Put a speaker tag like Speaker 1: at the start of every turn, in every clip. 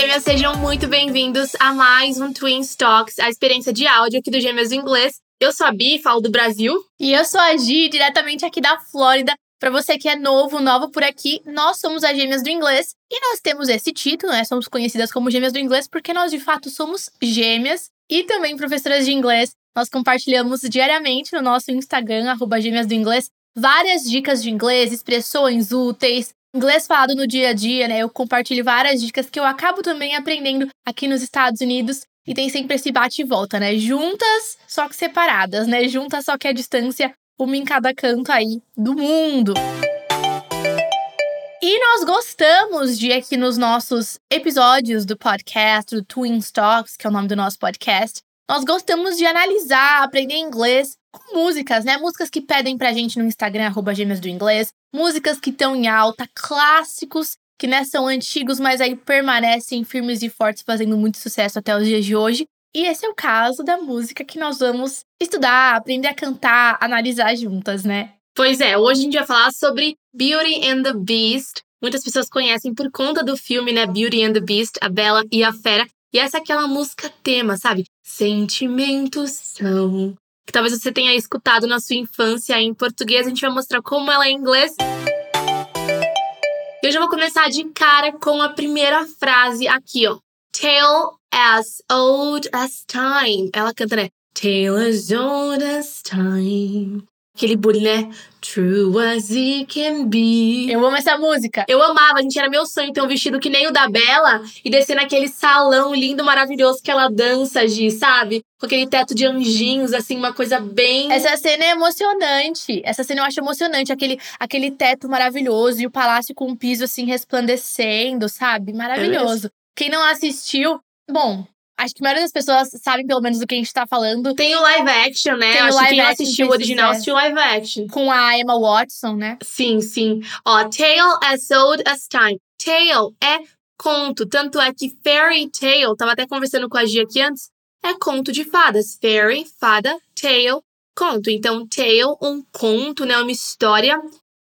Speaker 1: gêmeas, sejam muito bem-vindos a mais um Twin Talks, a experiência de áudio aqui do Gêmeas do Inglês. Eu sou a Bi, falo do Brasil.
Speaker 2: E eu sou a Gi, diretamente aqui da Flórida. Para você que é novo, nova por aqui, nós somos as Gêmeas do Inglês e nós temos esse título, né? Somos conhecidas como Gêmeas do Inglês porque nós de fato somos gêmeas e também professoras de inglês. Nós compartilhamos diariamente no nosso Instagram, arroba Gêmeas do Inglês, várias dicas de inglês, expressões úteis, inglês falado no dia a dia, né? Eu compartilho várias dicas que eu acabo também aprendendo aqui nos Estados Unidos. E tem sempre esse bate e volta, né? Juntas, só que separadas, né? Juntas, só que a distância, uma em cada canto aí do mundo. E nós gostamos de aqui nos nossos episódios do podcast, do Twin Talks, que é o nome do nosso podcast, nós gostamos de analisar, aprender inglês com músicas, né? Músicas que pedem pra gente no Instagram, arroba gêmeas do inglês, músicas que estão em alta, clássicos que né, são antigos, mas aí permanecem firmes e fortes, fazendo muito sucesso até os dias de hoje. E esse é o caso da música que nós vamos estudar, aprender a cantar, analisar juntas, né?
Speaker 1: Pois é, hoje a gente vai falar sobre Beauty and the Beast. Muitas pessoas conhecem por conta do filme, né? Beauty and the Beast, A Bela e a Fera. E essa é aquela música tema, sabe? Sentimentos são. Que talvez você tenha escutado na sua infância em português. A gente vai mostrar como ela é em inglês. Eu já vou começar de cara com a primeira frase aqui, ó. Tale as old as time. Ela canta, né? Tale as old as time aquele bullying, né? True as it can be.
Speaker 2: Eu amo essa música.
Speaker 1: Eu amava, a gente era meu sonho ter um vestido que nem o da Bela e descer naquele salão lindo, maravilhoso que ela dança, Gi, sabe? Com aquele teto de anjinhos, assim, uma coisa bem.
Speaker 2: Essa cena é emocionante. Essa cena eu acho emocionante. Aquele, aquele teto maravilhoso e o palácio com o piso, assim, resplandecendo, sabe? Maravilhoso. É Quem não assistiu, bom, Acho que a maioria das pessoas sabem pelo menos do que a gente tá falando.
Speaker 1: Tem o live action, né? Tem Acho que quem assistiu o original assistiu o live action.
Speaker 2: Com a Emma Watson, né?
Speaker 1: Sim, sim. Ó, Tale as Old as Time. Tale é conto. Tanto é que fairy tale, tava até conversando com a Gia aqui antes, é conto de fadas. Fairy, fada, tale, conto. Então, tale, um conto, né? Uma história.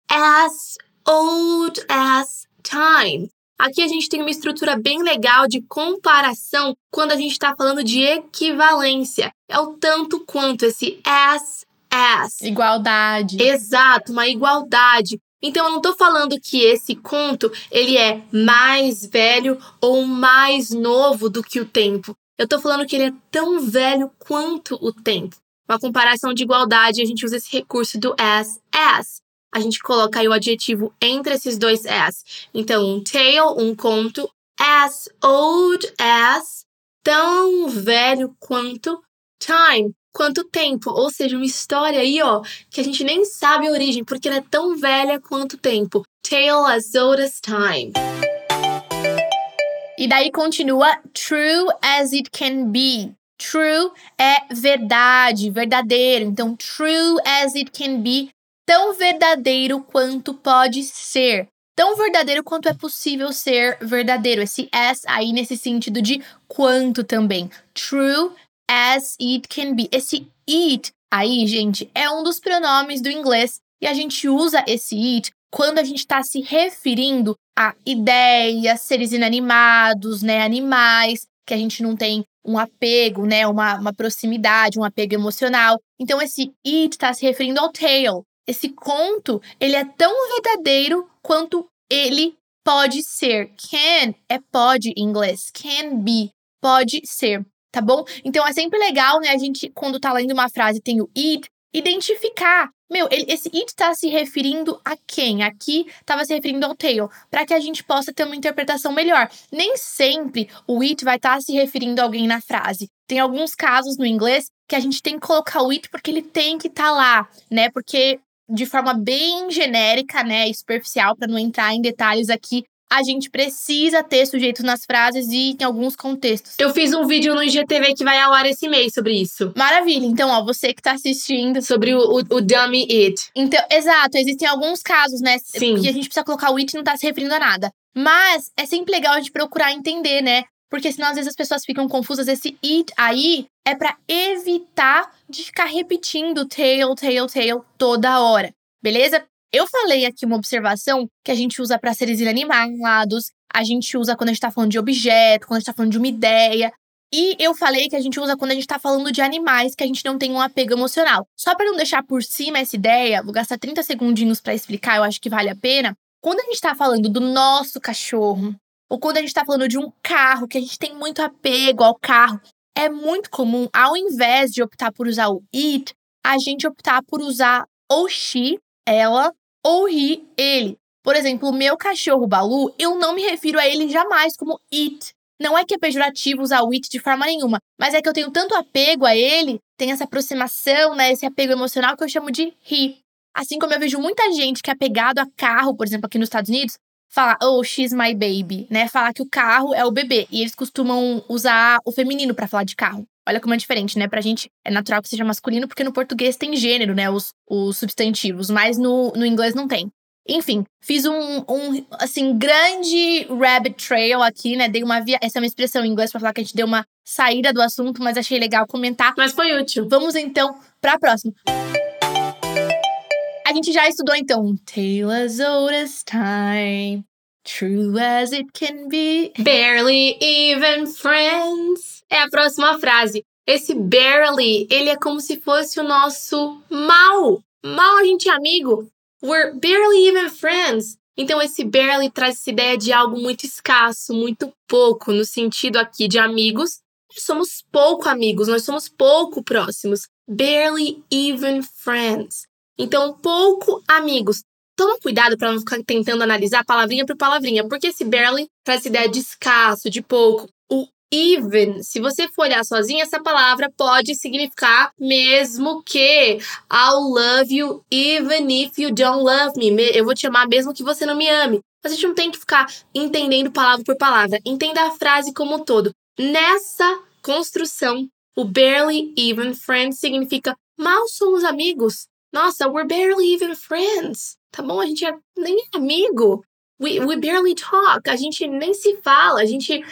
Speaker 1: As old as time. Aqui a gente tem uma estrutura bem legal de comparação quando a gente está falando de equivalência. É o tanto quanto esse as, as.
Speaker 2: Igualdade.
Speaker 1: Exato, uma igualdade. Então eu não estou falando que esse conto ele é mais velho ou mais novo do que o tempo. Eu estou falando que ele é tão velho quanto o tempo. Uma comparação de igualdade, a gente usa esse recurso do as, as a gente coloca aí o adjetivo entre esses dois as. Então, um tale, um conto, as old as, tão velho quanto time, quanto tempo. Ou seja, uma história aí, ó, que a gente nem sabe a origem, porque ela é tão velha quanto tempo. Tale as old as time.
Speaker 2: E daí continua true as it can be. True é verdade, verdadeiro. Então, true as it can be tão verdadeiro quanto pode ser. Tão verdadeiro quanto é possível ser verdadeiro. Esse as aí nesse sentido de quanto também. True as it can be. Esse it aí, gente, é um dos pronomes do inglês e a gente usa esse it quando a gente está se referindo a ideias, seres inanimados, né, animais, que a gente não tem um apego, né, uma, uma proximidade, um apego emocional. Então esse it está se referindo ao tail, esse conto, ele é tão verdadeiro quanto ele pode ser. Can é pode em inglês. Can be. Pode ser. Tá bom? Então é sempre legal, né? A gente, quando tá lendo uma frase tem o it, identificar. Meu, ele, esse it tá se referindo a quem? Aqui tava se referindo ao tail, para que a gente possa ter uma interpretação melhor. Nem sempre o it vai estar tá se referindo a alguém na frase. Tem alguns casos no inglês que a gente tem que colocar o it porque ele tem que estar tá lá, né? Porque de forma bem genérica, né, e superficial, para não entrar em detalhes aqui, a gente precisa ter sujeitos nas frases e em alguns contextos.
Speaker 1: Eu fiz um vídeo no IGTV que vai ao ar esse mês sobre isso.
Speaker 2: Maravilha. Então, ó, você que tá assistindo.
Speaker 1: Sobre o, o, o dummy it.
Speaker 2: Então, exato. Existem alguns casos, né? Sim. Que a gente precisa colocar o it e não tá se referindo a nada. Mas é sempre legal a gente procurar entender, né? Porque senão às vezes as pessoas ficam confusas. Esse it aí é para evitar de ficar repetindo tail, tail, tail toda hora, beleza? Eu falei aqui uma observação que a gente usa para seres inanimados, a gente usa quando a gente tá falando de objeto, quando a gente tá falando de uma ideia. E eu falei que a gente usa quando a gente tá falando de animais que a gente não tem um apego emocional. Só para não deixar por cima essa ideia, vou gastar 30 segundinhos para explicar, eu acho que vale a pena. Quando a gente tá falando do nosso cachorro, ou quando a gente tá falando de um carro, que a gente tem muito apego ao carro, é muito comum, ao invés de optar por usar o it, a gente optar por usar ou she, ela, ou he, ele. Por exemplo, o meu cachorro Balu, eu não me refiro a ele jamais como it. Não é que é pejorativo usar o it de forma nenhuma, mas é que eu tenho tanto apego a ele, tem essa aproximação, né, esse apego emocional que eu chamo de he. Assim como eu vejo muita gente que é apegado a carro, por exemplo, aqui nos Estados Unidos, falar, oh, she's my baby, né? Falar que o carro é o bebê. E eles costumam usar o feminino para falar de carro. Olha como é diferente, né? Pra gente é natural que seja masculino, porque no português tem gênero, né? Os, os substantivos, mas no, no inglês não tem. Enfim, fiz um, um, assim, grande rabbit trail aqui, né? Dei uma via. Essa é uma expressão em inglês pra falar que a gente deu uma saída do assunto, mas achei legal comentar.
Speaker 1: Mas foi útil.
Speaker 2: Vamos então pra próxima. A gente já estudou então Tale as old as time, true as it can be.
Speaker 1: Barely even friends. É a próxima frase. Esse barely, ele é como se fosse o nosso mal. Mal a gente é amigo. We're barely even friends. Então, esse barely traz essa ideia de algo muito escasso, muito pouco, no sentido aqui de amigos. Nós somos pouco amigos, nós somos pouco próximos. Barely even friends. Então, pouco amigos. Toma cuidado para não ficar tentando analisar palavrinha por palavrinha, porque esse barely traz essa ideia de escasso, de pouco. O even, se você for olhar sozinha, essa palavra pode significar mesmo que I'll love you even if you don't love me. Eu vou te amar mesmo que você não me ame. Mas a gente não tem que ficar entendendo palavra por palavra. Entenda a frase como um todo. Nessa construção, o barely even friends significa mal somos amigos. Nossa, we're barely even friends. Tá bom? A gente é nem amigo. We, we barely talk, a gente nem se fala, a gente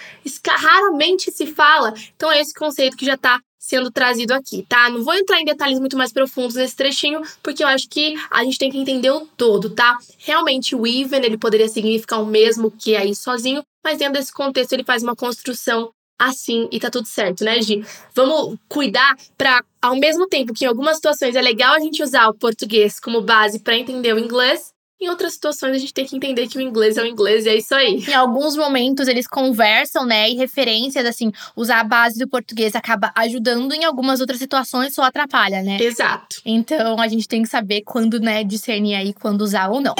Speaker 1: raramente se fala. Então é esse conceito que já está sendo trazido aqui, tá? Não vou entrar em detalhes muito mais profundos nesse trechinho, porque eu acho que a gente tem que entender o todo, tá? Realmente o even, ele poderia significar o mesmo que aí sozinho, mas dentro desse contexto ele faz uma construção assim e tá tudo certo, né, Gi? Vamos cuidar para ao mesmo tempo que em algumas situações é legal a gente usar o português como base para entender o inglês, em outras situações, a gente tem que entender que o inglês é o inglês e é isso aí.
Speaker 2: Em alguns momentos, eles conversam, né? E referências, assim, usar a base do português acaba ajudando, em algumas outras situações só atrapalha, né?
Speaker 1: Exato.
Speaker 2: Então, a gente tem que saber quando, né, discernir aí quando usar ou não.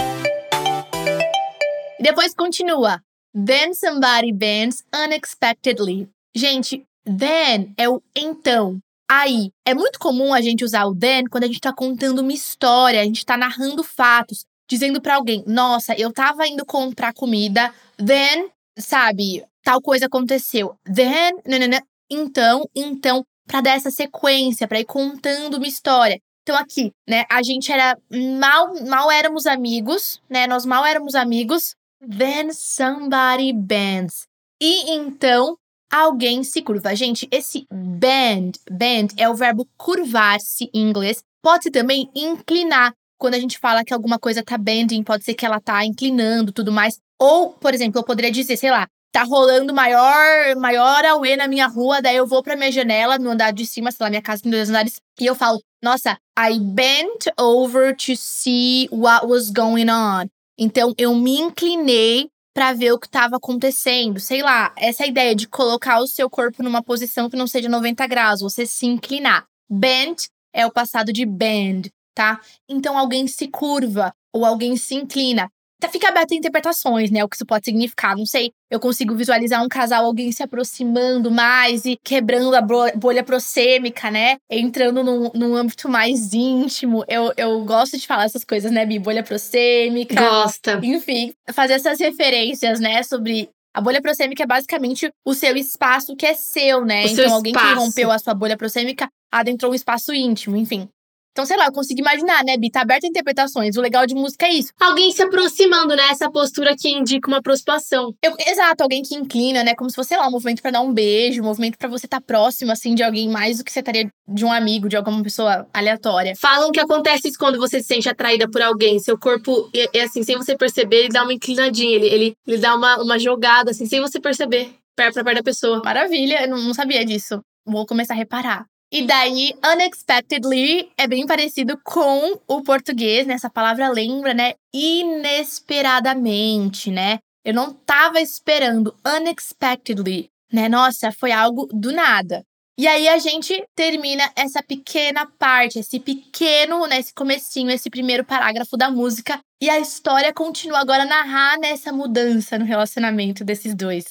Speaker 2: E depois continua. Then somebody bends unexpectedly. Gente, then é o então. Aí, é muito comum a gente usar o then quando a gente tá contando uma história, a gente tá narrando fatos dizendo para alguém: "Nossa, eu tava indo comprar comida, then, sabe, tal coisa aconteceu. Then, nanana. então, então, para dar essa sequência, para ir contando uma história. Então aqui, né, a gente era mal mal éramos amigos, né? Nós mal éramos amigos. Then somebody bends. E então alguém se curva. Gente, esse bend, bend é o verbo curvar-se em inglês. Pode também inclinar quando a gente fala que alguma coisa tá bending, pode ser que ela tá inclinando tudo mais. Ou, por exemplo, eu poderia dizer, sei lá, tá rolando maior, maior auê na minha rua, daí eu vou pra minha janela no andar de cima, sei lá, minha casa tem dois andares, e eu falo, nossa, I bent over to see what was going on. Então eu me inclinei para ver o que estava acontecendo. Sei lá, essa ideia de colocar o seu corpo numa posição que não seja 90 graus, você se inclinar. Bent é o passado de bend tá? Então alguém se curva ou alguém se inclina. Tá, fica aberto a interpretações, né? O que isso pode significar. Não sei. Eu consigo visualizar um casal, alguém se aproximando mais e quebrando a bolha prosêmica, né? Entrando num, num âmbito mais íntimo. Eu, eu gosto de falar essas coisas, né, Bi? Bolha prosêmica.
Speaker 1: Gosta.
Speaker 2: Enfim, fazer essas referências, né, sobre a bolha prosêmica é basicamente o seu espaço que é seu, né?
Speaker 1: O
Speaker 2: então,
Speaker 1: seu
Speaker 2: alguém
Speaker 1: espaço.
Speaker 2: que rompeu a sua bolha prosêmica adentrou um espaço íntimo, enfim. Então, sei lá, eu consigo imaginar, né, Bi? Tá aberto a interpretações. O legal de música é isso.
Speaker 1: Alguém se aproximando, né? Essa postura que indica uma aproximação.
Speaker 2: Eu- exato, alguém que inclina, né? Como se fosse, sei lá, um movimento pra dar um beijo, um movimento pra você estar próximo, assim, de alguém mais do que você estaria de um amigo, de alguma pessoa aleatória.
Speaker 1: Falam que acontece isso quando você se sente atraída por alguém. Seu corpo, é, é assim, sem você perceber, ele dá uma inclinadinha. Ele, ele, ele dá uma, uma jogada, assim, sem você perceber. Perto pra perto da pessoa.
Speaker 2: Maravilha, eu não sabia disso. Vou começar a reparar. E daí, unexpectedly é bem parecido com o português, né? Essa palavra lembra, né? Inesperadamente, né? Eu não tava esperando unexpectedly, né? Nossa, foi algo do nada. E aí a gente termina essa pequena parte, esse pequeno, né, esse comecinho, esse primeiro parágrafo da música. E a história continua agora a narrar nessa mudança no relacionamento desses dois.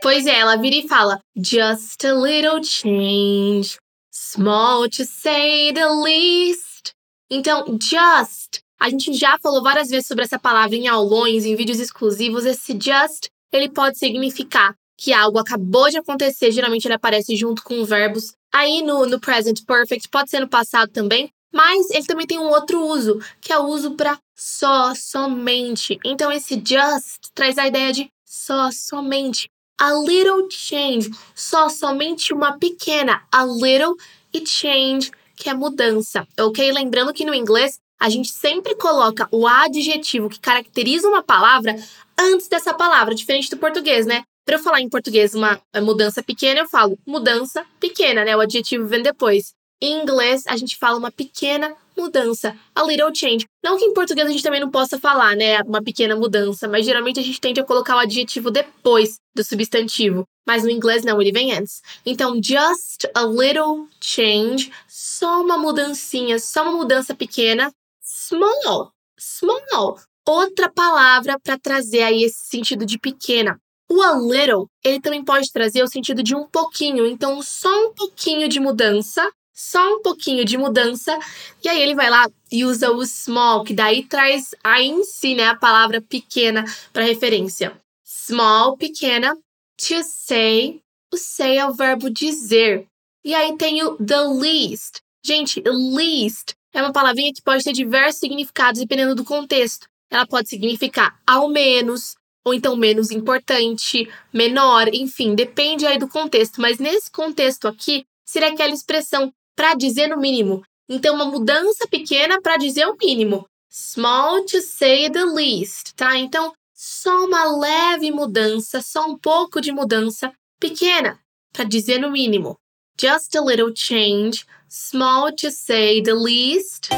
Speaker 1: Pois é, ela vira e fala: Just a little change, small to say the least. Então, just. A gente já falou várias vezes sobre essa palavra em aulões, em vídeos exclusivos. Esse just, ele pode significar que algo acabou de acontecer. Geralmente ele aparece junto com verbos. Aí no, no present perfect, pode ser no passado também. Mas ele também tem um outro uso, que é o uso para só, somente. Então esse just traz a ideia de só, somente. A little change, só somente uma pequena. A little e change, que é mudança, ok? Lembrando que no inglês a gente sempre coloca o adjetivo que caracteriza uma palavra antes dessa palavra, diferente do português, né? Para eu falar em português uma mudança pequena, eu falo mudança pequena, né? O adjetivo vem depois. Em inglês, a gente fala uma pequena mudança, a little change. Não que em português a gente também não possa falar, né, uma pequena mudança, mas geralmente a gente tende a colocar o adjetivo depois do substantivo. Mas no inglês não, ele vem antes. Então, just a little change, só uma mudancinha, só uma mudança pequena. Small, small. Outra palavra para trazer aí esse sentido de pequena. O a little, ele também pode trazer o sentido de um pouquinho. Então, só um pouquinho de mudança só um pouquinho de mudança. E aí ele vai lá e usa o small, que daí traz aí em si, né, a palavra pequena para referência. Small, pequena. To say. O say é o verbo dizer. E aí tem o the least. Gente, least é uma palavrinha que pode ter diversos significados dependendo do contexto. Ela pode significar ao menos, ou então menos importante, menor, enfim, depende aí do contexto. Mas nesse contexto aqui, seria aquela expressão para dizer no mínimo. Então, uma mudança pequena para dizer o mínimo. Small to say the least, tá? Então, só uma leve mudança, só um pouco de mudança pequena para dizer no mínimo. Just a little change, small to say the least.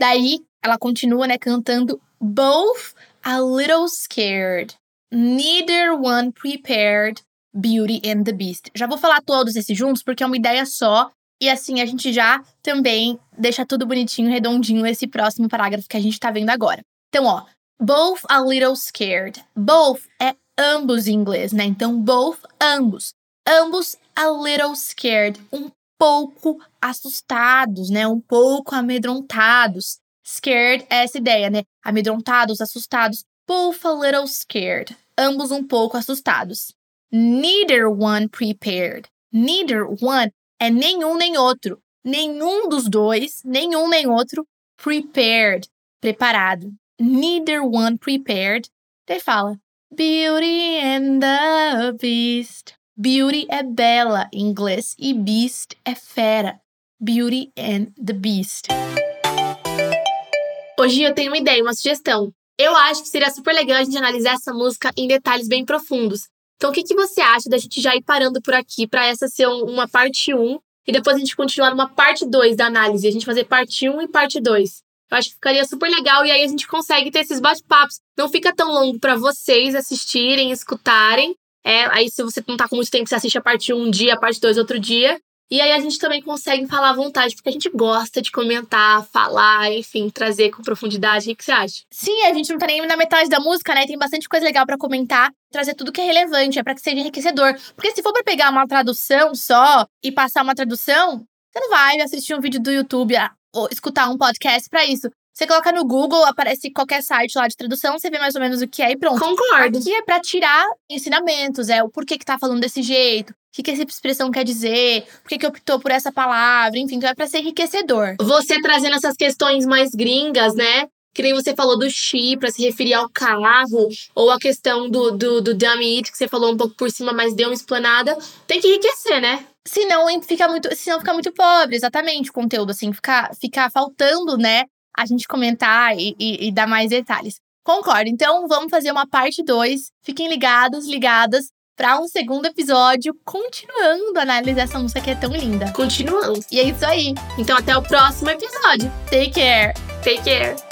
Speaker 2: Daí, ela continua, né, cantando both a little scared, neither one prepared, Beauty and the Beast. Já vou falar todos esses juntos porque é uma ideia só. E assim a gente já também deixa tudo bonitinho, redondinho esse próximo parágrafo que a gente tá vendo agora. Então, ó, both a little scared. Both é ambos em inglês, né? Então, both, ambos. Ambos a little scared, um pouco assustados, né? Um pouco amedrontados. Scared é essa ideia, né? Amedrontados, assustados. Both a little scared. Ambos um pouco assustados. Neither one prepared. Neither one é nenhum nem outro. Nenhum dos dois, nenhum nem outro, prepared, preparado. Neither one prepared. Daí fala, Beauty and the Beast. Beauty é bela em inglês e Beast é fera. Beauty and the Beast.
Speaker 1: Hoje eu tenho uma ideia, uma sugestão. Eu acho que seria super legal a gente analisar essa música em detalhes bem profundos. Então, o que, que você acha da gente já ir parando por aqui para essa ser uma parte 1 e depois a gente continuar numa parte 2 da análise? A gente fazer parte 1 e parte 2. Eu acho que ficaria super legal e aí a gente consegue ter esses bate-papos. Não fica tão longo para vocês assistirem, escutarem. É, aí, se você não tá com muito tempo, você assiste a parte 1 um dia, a parte 2 outro dia. E aí a gente também consegue falar à vontade, porque a gente gosta de comentar, falar, enfim, trazer com profundidade. O que você acha?
Speaker 2: Sim, a gente não tá nem na metade da música, né? Tem bastante coisa legal para comentar, trazer tudo que é relevante, é para que seja enriquecedor. Porque se for para pegar uma tradução só e passar uma tradução, você não vai assistir um vídeo do YouTube ou escutar um podcast para isso. Você coloca no Google, aparece qualquer site lá de tradução, você vê mais ou menos o que é e pronto.
Speaker 1: Concordo.
Speaker 2: Aqui é pra tirar ensinamentos, é o porquê que tá falando desse jeito, o que, que essa expressão quer dizer, por que, que optou por essa palavra, enfim, então é pra ser enriquecedor.
Speaker 1: Você trazendo essas questões mais gringas, né? Que nem você falou do chi pra se referir ao carro, ou a questão do, do, do dummy it, que você falou um pouco por cima, mas deu uma explanada. Tem que enriquecer, né?
Speaker 2: Senão fica muito, senão fica muito pobre, exatamente, o conteúdo, assim, fica, fica faltando, né, a gente comentar e, e, e dar mais detalhes. Concordo. Então, vamos fazer uma parte 2. Fiquem ligados, ligadas para um segundo episódio, continuando a análise dessa música que é tão linda.
Speaker 1: Continuamos.
Speaker 2: E é isso aí.
Speaker 1: Então, até o próximo episódio.
Speaker 2: Take care.
Speaker 1: Take care.